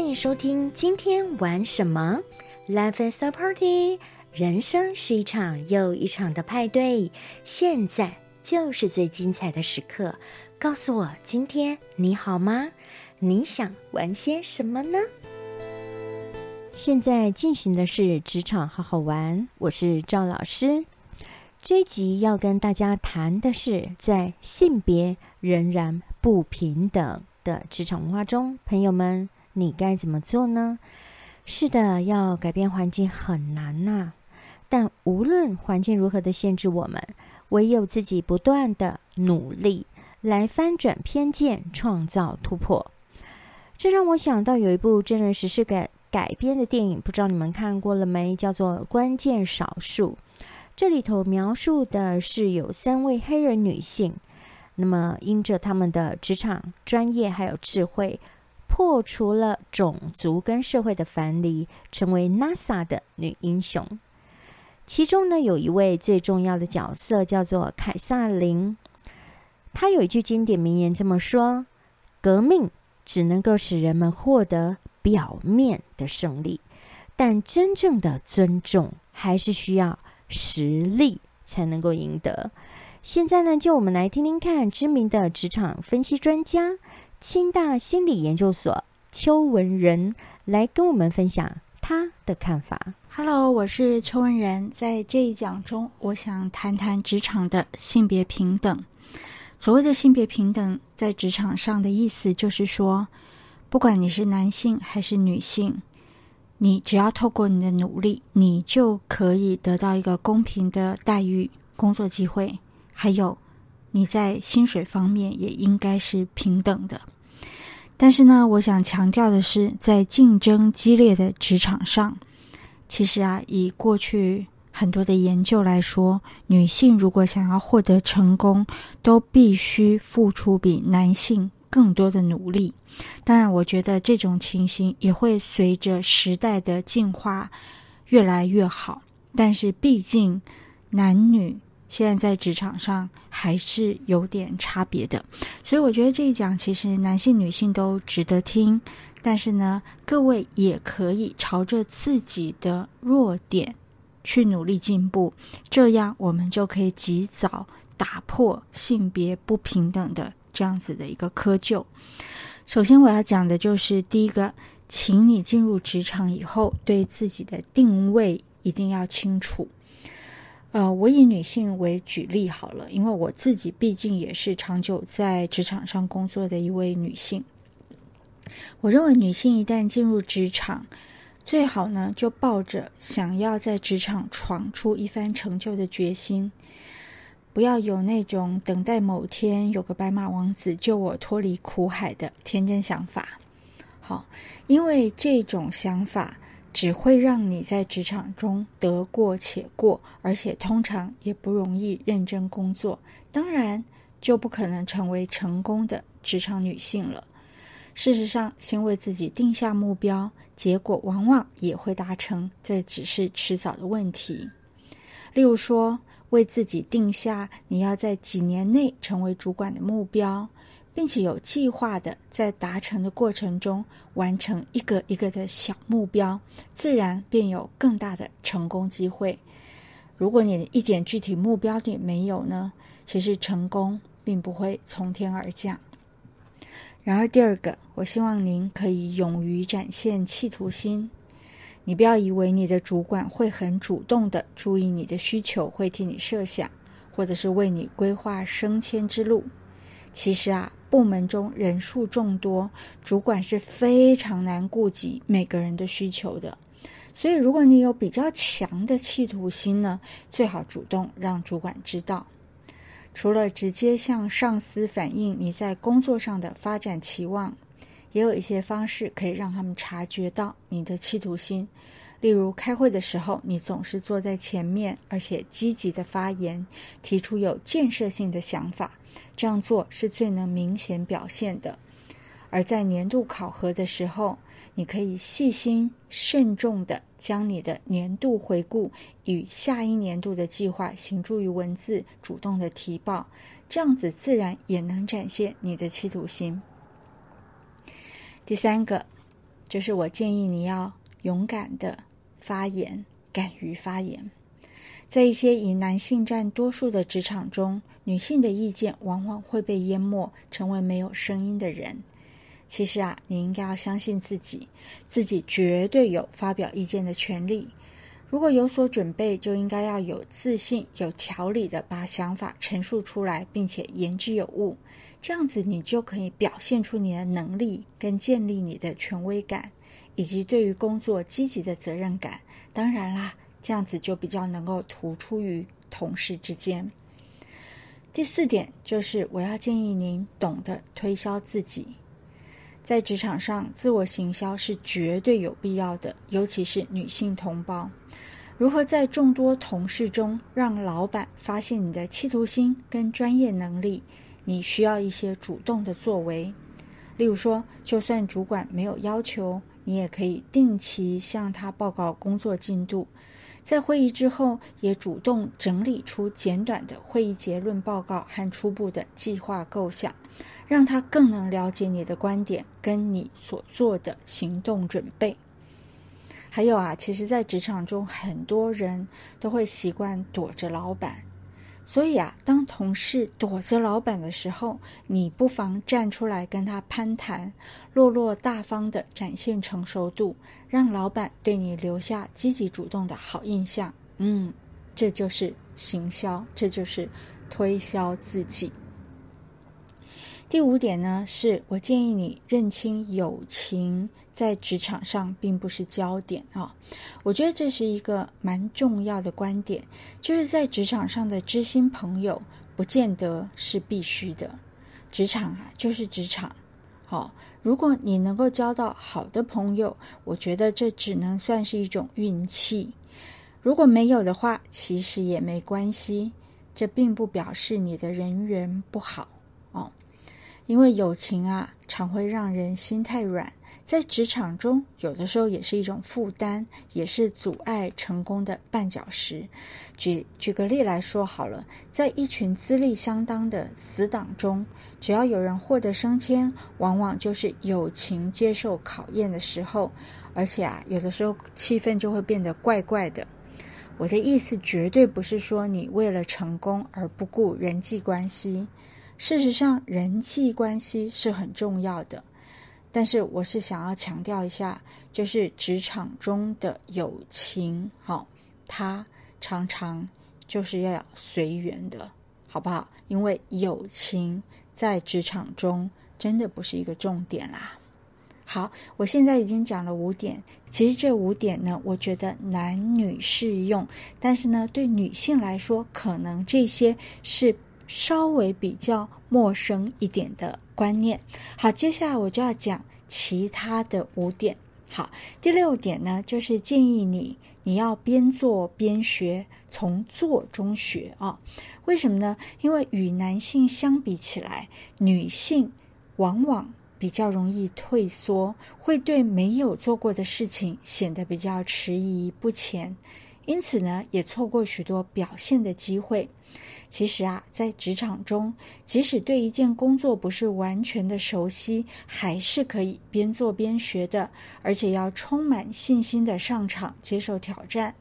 欢迎收听今天玩什么？Life is a party，人生是一场又一场的派对，现在就是最精彩的时刻。告诉我，今天你好吗？你想玩些什么呢？现在进行的是职场好好玩，我是赵老师。这一集要跟大家谈的是，在性别仍然不平等的职场文化中，朋友们。你该怎么做呢？是的，要改变环境很难呐。但无论环境如何的限制我们，唯有自己不断的努力，来翻转偏见，创造突破。这让我想到有一部真人实事改改编的电影，不知道你们看过了没？叫做《关键少数》。这里头描述的是有三位黑人女性，那么因着他们的职场专业还有智慧。破除了种族跟社会的藩篱，成为 NASA 的女英雄。其中呢，有一位最重要的角色叫做凯撒琳。她有一句经典名言这么说：“革命只能够使人们获得表面的胜利，但真正的尊重还是需要实力才能够赢得。”现在呢，就我们来听听看知名的职场分析专家。清大心理研究所邱文仁来跟我们分享他的看法。Hello，我是邱文仁，在这一讲中，我想谈谈职场的性别平等。所谓的性别平等，在职场上的意思就是说，不管你是男性还是女性，你只要透过你的努力，你就可以得到一个公平的待遇、工作机会，还有。你在薪水方面也应该是平等的，但是呢，我想强调的是，在竞争激烈的职场上，其实啊，以过去很多的研究来说，女性如果想要获得成功，都必须付出比男性更多的努力。当然，我觉得这种情形也会随着时代的进化越来越好，但是毕竟男女。现在在职场上还是有点差别的，所以我觉得这一讲其实男性、女性都值得听。但是呢，各位也可以朝着自己的弱点去努力进步，这样我们就可以及早打破性别不平等的这样子的一个窠臼。首先我要讲的就是第一个，请你进入职场以后，对自己的定位一定要清楚。呃，我以女性为举例好了，因为我自己毕竟也是长久在职场上工作的一位女性。我认为女性一旦进入职场，最好呢就抱着想要在职场闯出一番成就的决心，不要有那种等待某天有个白马王子救我脱离苦海的天真想法。好，因为这种想法。只会让你在职场中得过且过，而且通常也不容易认真工作，当然就不可能成为成功的职场女性了。事实上，先为自己定下目标，结果往往也会达成，这只是迟早的问题。例如说，为自己定下你要在几年内成为主管的目标。并且有计划的在达成的过程中完成一个一个的小目标，自然便有更大的成功机会。如果你一点具体目标也没有呢？其实成功并不会从天而降。然而，第二个，我希望您可以勇于展现企图心。你不要以为你的主管会很主动的注意你的需求，会替你设想，或者是为你规划升迁之路。其实啊。部门中人数众多，主管是非常难顾及每个人的需求的。所以，如果你有比较强的企图心呢，最好主动让主管知道。除了直接向上司反映你在工作上的发展期望，也有一些方式可以让他们察觉到你的企图心。例如，开会的时候，你总是坐在前面，而且积极的发言，提出有建设性的想法。这样做是最能明显表现的。而在年度考核的时候，你可以细心慎重的将你的年度回顾与下一年度的计划行诸于文字，主动的提报，这样子自然也能展现你的企图心。第三个，就是我建议你要勇敢的发言，敢于发言。在一些以男性占多数的职场中，女性的意见往往会被淹没，成为没有声音的人。其实啊，你应该要相信自己，自己绝对有发表意见的权利。如果有所准备，就应该要有自信、有条理的把想法陈述出来，并且言之有物。这样子，你就可以表现出你的能力，跟建立你的权威感，以及对于工作积极的责任感。当然啦。这样子就比较能够突出于同事之间。第四点就是，我要建议您懂得推销自己。在职场上，自我行销是绝对有必要的，尤其是女性同胞。如何在众多同事中让老板发现你的企图心跟专业能力？你需要一些主动的作为。例如说，就算主管没有要求，你也可以定期向他报告工作进度。在会议之后，也主动整理出简短的会议结论报告和初步的计划构想，让他更能了解你的观点跟你所做的行动准备。还有啊，其实，在职场中，很多人都会习惯躲着老板。所以啊，当同事躲着老板的时候，你不妨站出来跟他攀谈，落落大方的展现成熟度，让老板对你留下积极主动的好印象。嗯，这就是行销，这就是推销自己。第五点呢，是我建议你认清友情在职场上并不是焦点啊。我觉得这是一个蛮重要的观点，就是在职场上的知心朋友不见得是必须的。职场啊，就是职场。好，如果你能够交到好的朋友，我觉得这只能算是一种运气。如果没有的话，其实也没关系，这并不表示你的人缘不好。因为友情啊，常会让人心太软，在职场中有的时候也是一种负担，也是阻碍成功的绊脚石。举举个例来说好了，在一群资历相当的死党中，只要有人获得升迁，往往就是友情接受考验的时候，而且啊，有的时候气氛就会变得怪怪的。我的意思绝对不是说你为了成功而不顾人际关系。事实上，人际关系是很重要的，但是我是想要强调一下，就是职场中的友情，好，它常常就是要随缘的，好不好？因为友情在职场中真的不是一个重点啦。好，我现在已经讲了五点，其实这五点呢，我觉得男女适用，但是呢，对女性来说，可能这些是。稍微比较陌生一点的观念。好，接下来我就要讲其他的五点。好，第六点呢，就是建议你你要边做边学，从做中学啊。为什么呢？因为与男性相比起来，女性往往比较容易退缩，会对没有做过的事情显得比较迟疑不前，因此呢，也错过许多表现的机会。其实啊，在职场中，即使对一件工作不是完全的熟悉，还是可以边做边学的，而且要充满信心的上场接受挑战。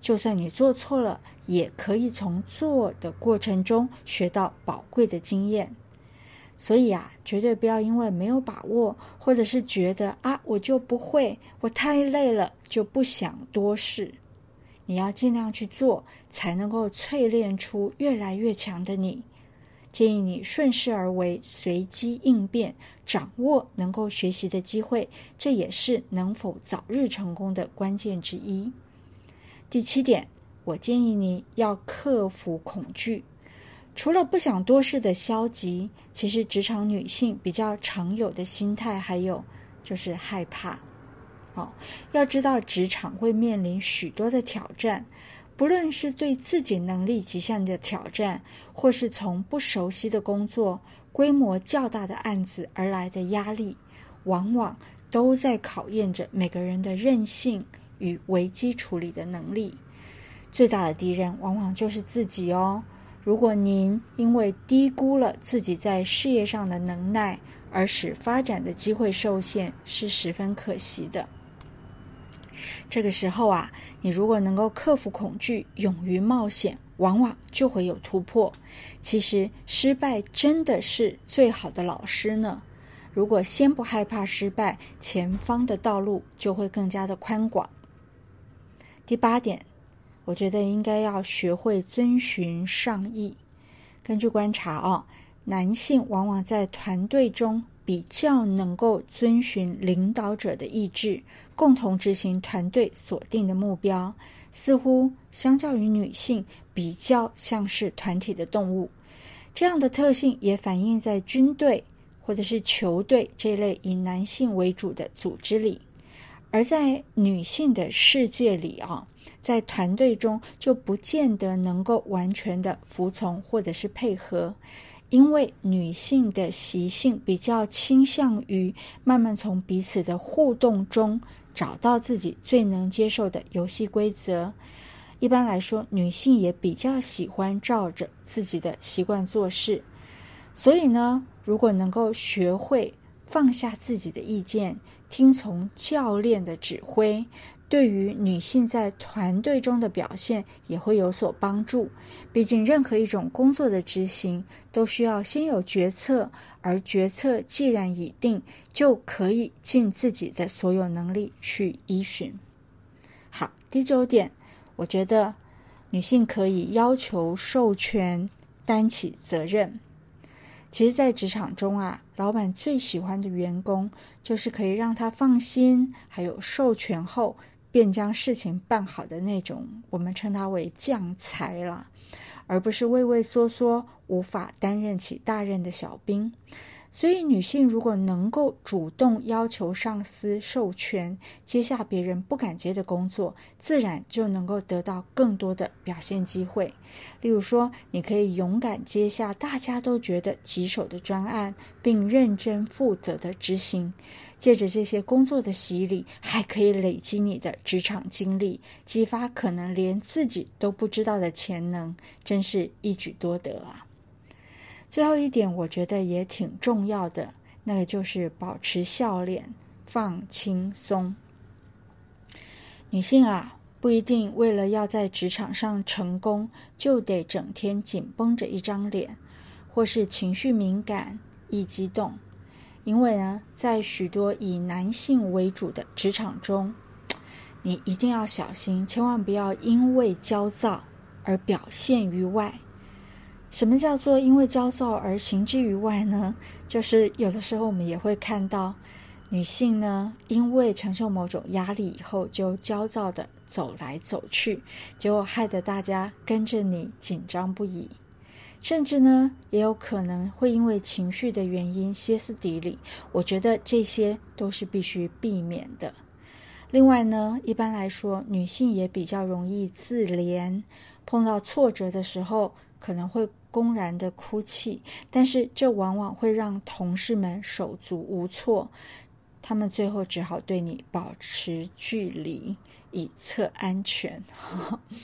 就算你做错了，也可以从做的过程中学到宝贵的经验。所以啊，绝对不要因为没有把握，或者是觉得啊我就不会，我太累了，就不想多试。你要尽量去做，才能够淬炼出越来越强的你。建议你顺势而为，随机应变，掌握能够学习的机会，这也是能否早日成功的关键之一。第七点，我建议你要克服恐惧。除了不想多事的消极，其实职场女性比较常有的心态还有就是害怕。哦，要知道职场会面临许多的挑战，不论是对自己能力极限的挑战，或是从不熟悉的工作、规模较大的案子而来的压力，往往都在考验着每个人的韧性与危机处理的能力。最大的敌人往往就是自己哦。如果您因为低估了自己在事业上的能耐，而使发展的机会受限，是十分可惜的。这个时候啊，你如果能够克服恐惧，勇于冒险，往往就会有突破。其实，失败真的是最好的老师呢。如果先不害怕失败，前方的道路就会更加的宽广。第八点，我觉得应该要学会遵循上意。根据观察哦，男性往往在团队中比较能够遵循领导者的意志，共同执行团队锁定的目标。似乎相较于女性，比较像是团体的动物。这样的特性也反映在军队。或者是球队这类以男性为主的组织里，而在女性的世界里啊，在团队中就不见得能够完全的服从或者是配合，因为女性的习性比较倾向于慢慢从彼此的互动中找到自己最能接受的游戏规则。一般来说，女性也比较喜欢照着自己的习惯做事，所以呢。如果能够学会放下自己的意见，听从教练的指挥，对于女性在团队中的表现也会有所帮助。毕竟，任何一种工作的执行都需要先有决策，而决策既然已定，就可以尽自己的所有能力去依循。好，第九点，我觉得女性可以要求授权，担起责任。其实，在职场中啊，老板最喜欢的员工就是可以让他放心，还有授权后便将事情办好的那种，我们称他为将才了，而不是畏畏缩缩、无法担任起大任的小兵。所以，女性如果能够主动要求上司授权接下别人不敢接的工作，自然就能够得到更多的表现机会。例如说，你可以勇敢接下大家都觉得棘手的专案，并认真负责的执行。借着这些工作的洗礼，还可以累积你的职场经历，激发可能连自己都不知道的潜能，真是一举多得啊！最后一点，我觉得也挺重要的，那个就是保持笑脸，放轻松。女性啊，不一定为了要在职场上成功，就得整天紧绷着一张脸，或是情绪敏感、易激动。因为呢，在许多以男性为主的职场中，你一定要小心，千万不要因为焦躁而表现于外。什么叫做因为焦躁而行之于外呢？就是有的时候我们也会看到女性呢，因为承受某种压力以后，就焦躁的走来走去，结果害得大家跟着你紧张不已，甚至呢，也有可能会因为情绪的原因歇斯底里。我觉得这些都是必须避免的。另外呢，一般来说，女性也比较容易自怜，碰到挫折的时候可能会。公然的哭泣，但是这往往会让同事们手足无措，他们最后只好对你保持距离，以测安全。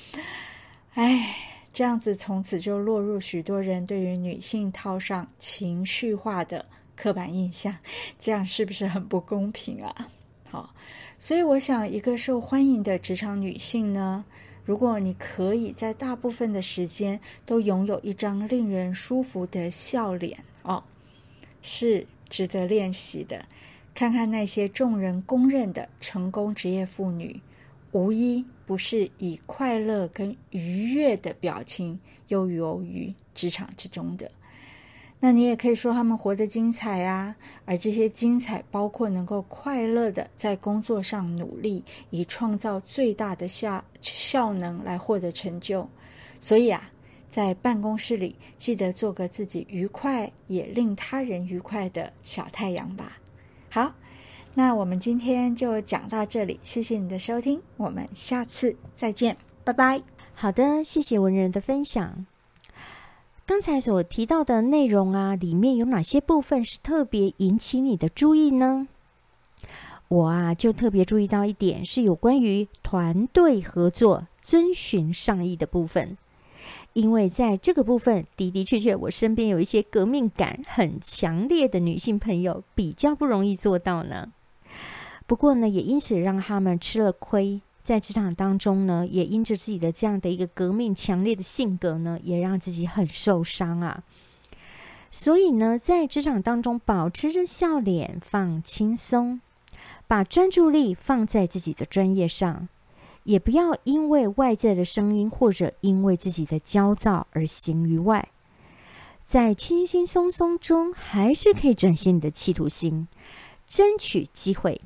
哎，这样子从此就落入许多人对于女性套上情绪化的刻板印象，这样是不是很不公平啊？好，所以我想，一个受欢迎的职场女性呢？如果你可以在大部分的时间都拥有一张令人舒服的笑脸哦，是值得练习的。看看那些众人公认的成功职业妇女，无一不是以快乐跟愉悦的表情游游于职场之中的。那你也可以说他们活得精彩啊，而这些精彩包括能够快乐的在工作上努力，以创造最大的效效能来获得成就。所以啊，在办公室里记得做个自己愉快也令他人愉快的小太阳吧。好，那我们今天就讲到这里，谢谢你的收听，我们下次再见，拜拜。好的，谢谢文人的分享。刚才所提到的内容啊，里面有哪些部分是特别引起你的注意呢？我啊，就特别注意到一点，是有关于团队合作、遵循上意的部分。因为在这个部分的的确确，我身边有一些革命感很强烈的女性朋友，比较不容易做到呢。不过呢，也因此让他们吃了亏，在职场当中呢，也因着自己的这样的一个革命强烈的性格呢，也让自己很受伤啊。所以呢，在职场当中保持着笑脸，放轻松，把专注力放在自己的专业上。也不要因为外在的声音或者因为自己的焦躁而行于外，在轻轻松松中，还是可以展现你的企图心，争取机会，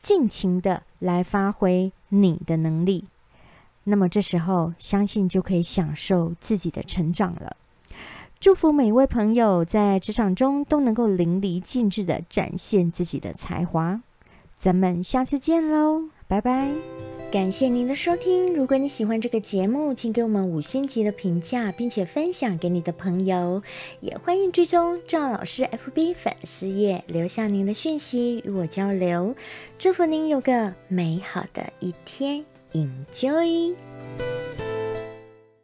尽情的来发挥你的能力。那么这时候，相信就可以享受自己的成长了。祝福每一位朋友在职场中都能够淋漓尽致的展现自己的才华。咱们下次见喽，拜拜。感谢您的收听。如果你喜欢这个节目，请给我们五星级的评价，并且分享给你的朋友。也欢迎追踪赵老师 FB 粉丝页，留下您的讯息与我交流。祝福您有个美好的一天，Enjoy。